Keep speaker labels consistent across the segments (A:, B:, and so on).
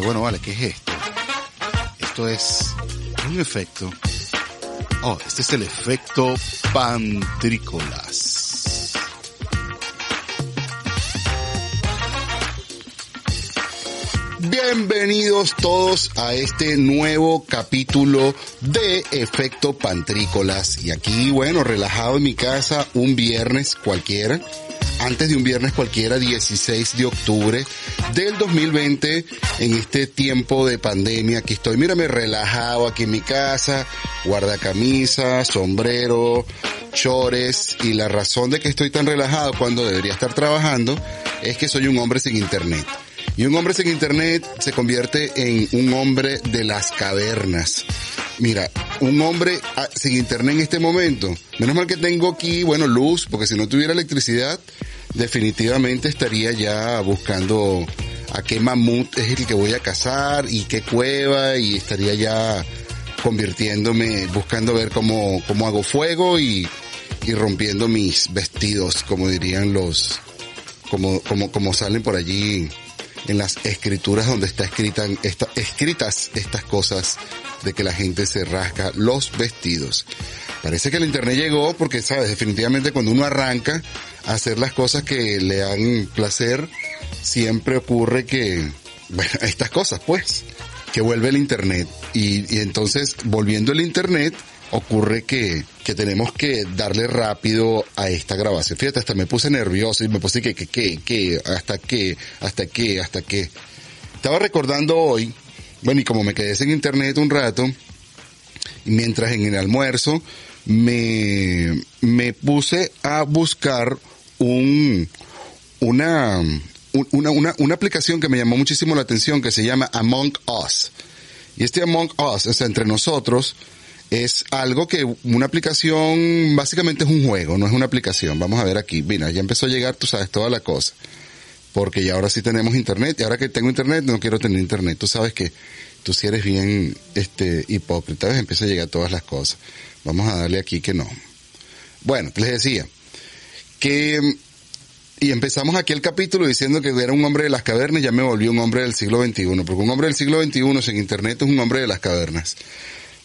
A: bueno, vale, ¿qué es esto? Esto es un efecto. Oh, este es el efecto pantrícolas. Bienvenidos todos a este nuevo capítulo de Efecto Pantrícolas. Y aquí, bueno, relajado en mi casa un viernes cualquiera antes de un viernes cualquiera, 16 de octubre del 2020, en este tiempo de pandemia. Aquí estoy, mírame, relajado aquí en mi casa, guarda camisa, sombrero, chores, y la razón de que estoy tan relajado cuando debería estar trabajando es que soy un hombre sin internet. Y un hombre sin internet se convierte en un hombre de las cavernas. Mira, un hombre ah, sin internet en este momento. Menos mal que tengo aquí, bueno, luz, porque si no tuviera electricidad, definitivamente estaría ya buscando a qué mamut es el que voy a cazar y qué cueva y estaría ya convirtiéndome, buscando ver cómo, cómo hago fuego y, y rompiendo mis vestidos, como dirían los, como, como, como salen por allí en las escrituras donde está escrita, está, escritas estas cosas de que la gente se rasca los vestidos. Parece que el internet llegó porque, sabes, definitivamente cuando uno arranca a hacer las cosas que le dan placer, siempre ocurre que, bueno, estas cosas pues, que vuelve el internet. Y, y entonces, volviendo el internet, ocurre que, que tenemos que darle rápido a esta grabación. Fíjate, hasta me puse nervioso y me puse que, que, que, que, hasta que, hasta que, hasta que. Estaba recordando hoy, bueno, y como me quedé sin internet un rato, mientras en el almuerzo, me, me puse a buscar un, una, una, una, una aplicación que me llamó muchísimo la atención que se llama Among Us. Y este Among Us, o sea, entre nosotros, es algo que una aplicación básicamente es un juego, no es una aplicación. Vamos a ver aquí, mira, ya empezó a llegar, tú sabes, toda la cosa. Porque ya ahora sí tenemos internet y ahora que tengo internet no quiero tener internet. Tú sabes que tú si eres bien este hipócrita, ¿ves? empieza a llegar todas las cosas. Vamos a darle aquí que no. Bueno, les decía que y empezamos aquí el capítulo diciendo que era un hombre de las cavernas, ya me volví un hombre del siglo XXI, porque un hombre del siglo XXI sin internet es un hombre de las cavernas.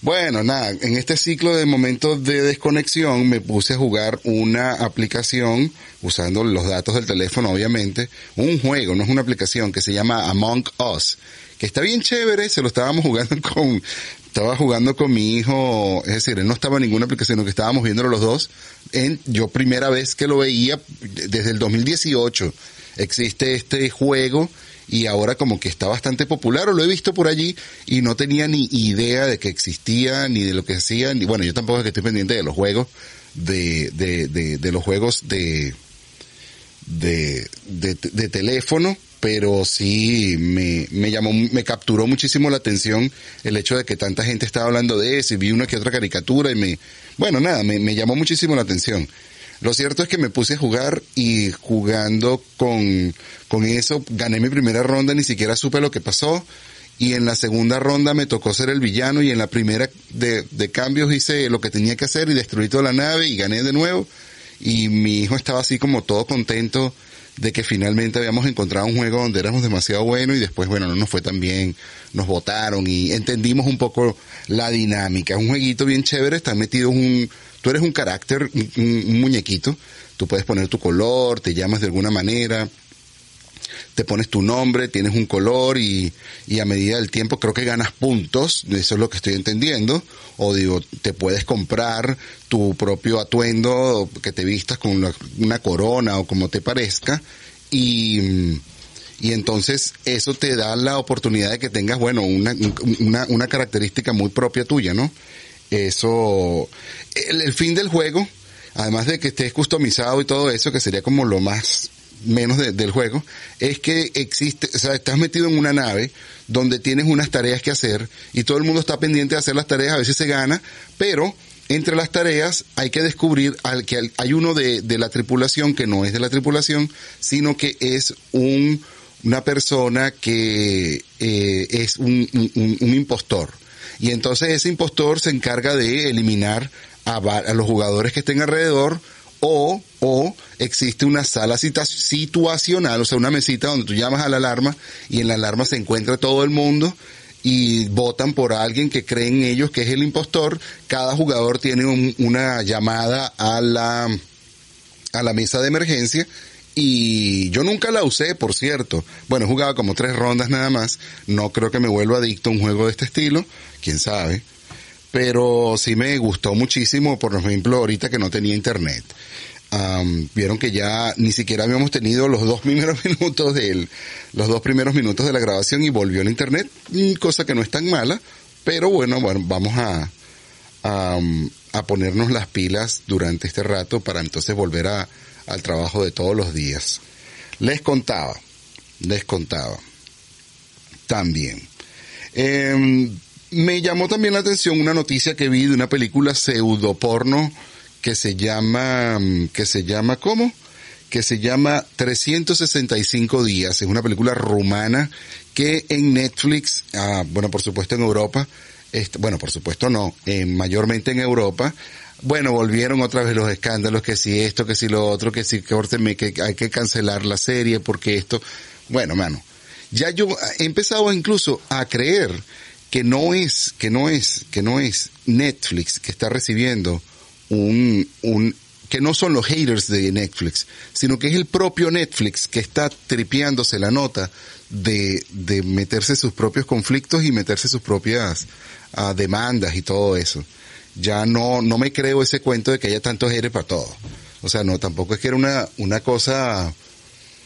A: Bueno, nada, en este ciclo de momentos de desconexión me puse a jugar una aplicación, usando los datos del teléfono obviamente, un juego, no es una aplicación, que se llama Among Us, que está bien chévere, se lo estábamos jugando con, estaba jugando con mi hijo, es decir, él no estaba en ninguna aplicación, sino que estábamos viéndolo los dos, en, yo primera vez que lo veía, desde el 2018, existe este juego, y ahora como que está bastante popular o lo he visto por allí y no tenía ni idea de que existía ni de lo que hacía ni bueno yo tampoco es que estoy pendiente de los juegos de de, de, de los juegos de, de de teléfono pero sí me, me llamó, me capturó muchísimo la atención el hecho de que tanta gente estaba hablando de eso y vi una que otra caricatura y me, bueno, nada, me, me llamó muchísimo la atención. Lo cierto es que me puse a jugar y jugando con, con eso gané mi primera ronda, ni siquiera supe lo que pasó. Y en la segunda ronda me tocó ser el villano y en la primera de, de cambios hice lo que tenía que hacer y destruí toda la nave y gané de nuevo. Y mi hijo estaba así como todo contento de que finalmente habíamos encontrado un juego donde éramos demasiado buenos y después, bueno, no nos fue tan bien, nos votaron y entendimos un poco la dinámica. Es un jueguito bien chévere, está metido un, tú eres un carácter, un, muñequito, tú puedes poner tu color, te llamas de alguna manera, te pones tu nombre, tienes un color y, y a medida del tiempo creo que ganas puntos, eso es lo que estoy entendiendo, o digo, te puedes comprar tu propio atuendo, que te vistas con una, una corona o como te parezca, y, y entonces eso te da la oportunidad de que tengas, bueno, una, una, una característica muy propia tuya, ¿no? Eso, el, fin del juego, además de que estés customizado y todo eso, que sería como lo más menos de, del juego, es que existe, o sea, estás metido en una nave donde tienes unas tareas que hacer y todo el mundo está pendiente de hacer las tareas, a veces se gana, pero entre las tareas hay que descubrir al que hay uno de, de la tripulación que no es de la tripulación, sino que es un, una persona que eh, es un, un impostor y entonces ese impostor se encarga de eliminar a, a los jugadores que estén alrededor O, o existe una sala situacional, o sea, una mesita donde tú llamas a la alarma y en la alarma se encuentra todo el mundo y votan por alguien que creen ellos que es el impostor. Cada jugador tiene una llamada a la, a la mesa de emergencia y yo nunca la usé, por cierto. Bueno, he jugado como tres rondas nada más. No creo que me vuelva adicto a un juego de este estilo. Quién sabe. Pero sí me gustó muchísimo, por ejemplo, ahorita que no tenía internet vieron que ya ni siquiera habíamos tenido los dos primeros minutos del, los dos primeros minutos de la grabación y volvió el internet, mm, cosa que no es tan mala, pero bueno, bueno, vamos a, a, a ponernos las pilas durante este rato para entonces volver a, al trabajo de todos los días. Les contaba, les contaba. También. Eh, me llamó también la atención una noticia que vi de una película pseudo porno que se llama, mm, que se llama, ¿cómo? Que se llama 365 días. Es una película rumana que en Netflix, ah, bueno, por supuesto en Europa, bueno, por supuesto no, eh, mayormente en Europa, bueno, volvieron otra vez los escándalos, que si esto, que si lo otro, que si que, que hay que cancelar la serie porque esto, bueno, mano, ya yo he empezado incluso a creer que no es, que no es, que no es Netflix que está recibiendo un, un, que no son los haters de Netflix, sino que es el propio Netflix que está tripeándose la nota de, de meterse sus propios conflictos y meterse sus propias uh, demandas y todo eso. Ya no, no me creo ese cuento de que haya tantos haters para todo. O sea, no, tampoco es que era una, una cosa,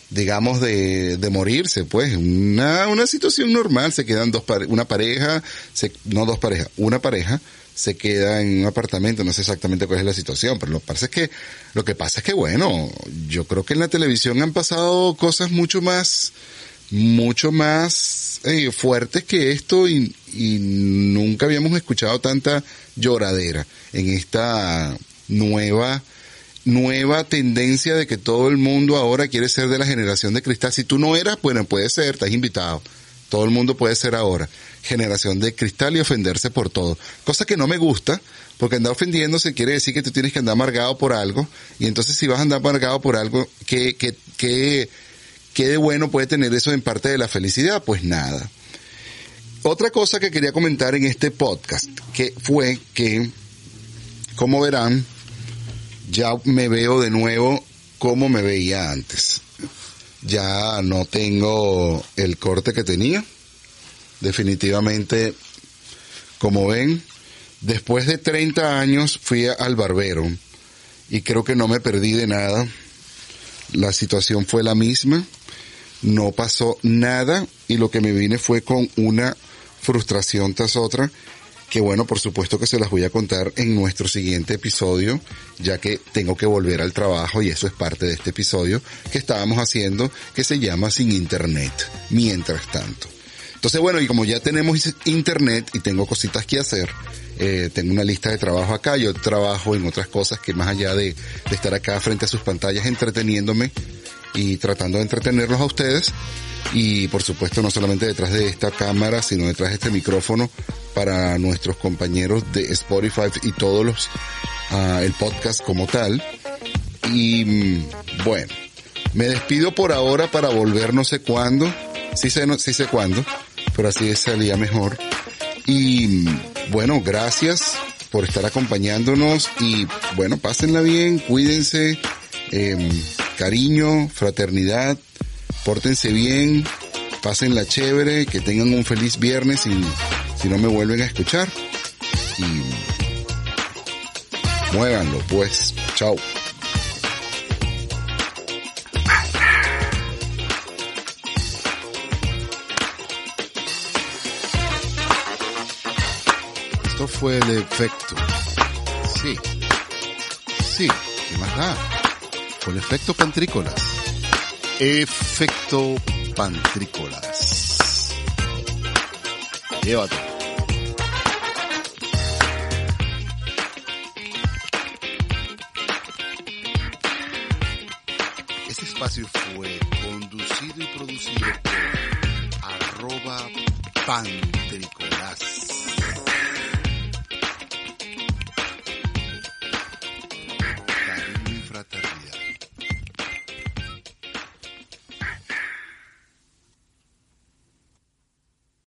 A: digamos, de, de morirse, pues, una, una situación normal, se quedan dos, una pareja, se, no dos parejas, una pareja, se queda en un apartamento, no sé exactamente cuál es la situación, pero lo que pasa es que, lo que pasa es que bueno, yo creo que en la televisión han pasado cosas mucho más, mucho más eh, fuertes que esto y, y nunca habíamos escuchado tanta lloradera en esta nueva, nueva tendencia de que todo el mundo ahora quiere ser de la generación de cristal. Si tú no eras, bueno, puede ser, estás invitado. Todo el mundo puede ser ahora generación de cristal y ofenderse por todo. Cosa que no me gusta, porque andar ofendiéndose quiere decir que tú tienes que andar amargado por algo, y entonces si vas a andar amargado por algo, ¿qué, qué, qué, qué de bueno puede tener eso en parte de la felicidad? Pues nada. Otra cosa que quería comentar en este podcast, que fue que, como verán, ya me veo de nuevo como me veía antes. Ya no tengo el corte que tenía definitivamente, como ven, después de 30 años fui al barbero y creo que no me perdí de nada. La situación fue la misma, no pasó nada y lo que me vine fue con una frustración tras otra que bueno, por supuesto que se las voy a contar en nuestro siguiente episodio, ya que tengo que volver al trabajo y eso es parte de este episodio que estábamos haciendo que se llama Sin Internet. Mientras tanto. Entonces, bueno, y como ya tenemos internet y tengo cositas que hacer, eh, tengo una lista de trabajo acá, yo trabajo en otras cosas que más allá de, de estar acá frente a sus pantallas entreteniéndome y tratando de entretenerlos a ustedes, y por supuesto no solamente detrás de esta cámara, sino detrás de este micrófono para nuestros compañeros de Spotify y todos los, uh, el podcast como tal. Y mm, bueno, me despido por ahora para volver no sé cuándo, sí sé, no, sí sé cuándo, pero así salía mejor. Y bueno, gracias por estar acompañándonos y bueno, pásenla bien, cuídense, eh, cariño, fraternidad, pórtense bien, pásenla chévere, que tengan un feliz viernes y si no me vuelven a escuchar. Y muévanlo pues, chao. fue el efecto. Sí. Sí, ¿qué más da? El efecto pantrícolas. Efecto pantrícolas. Llévate. Este espacio fue conducido y producido por arroba pantrícolas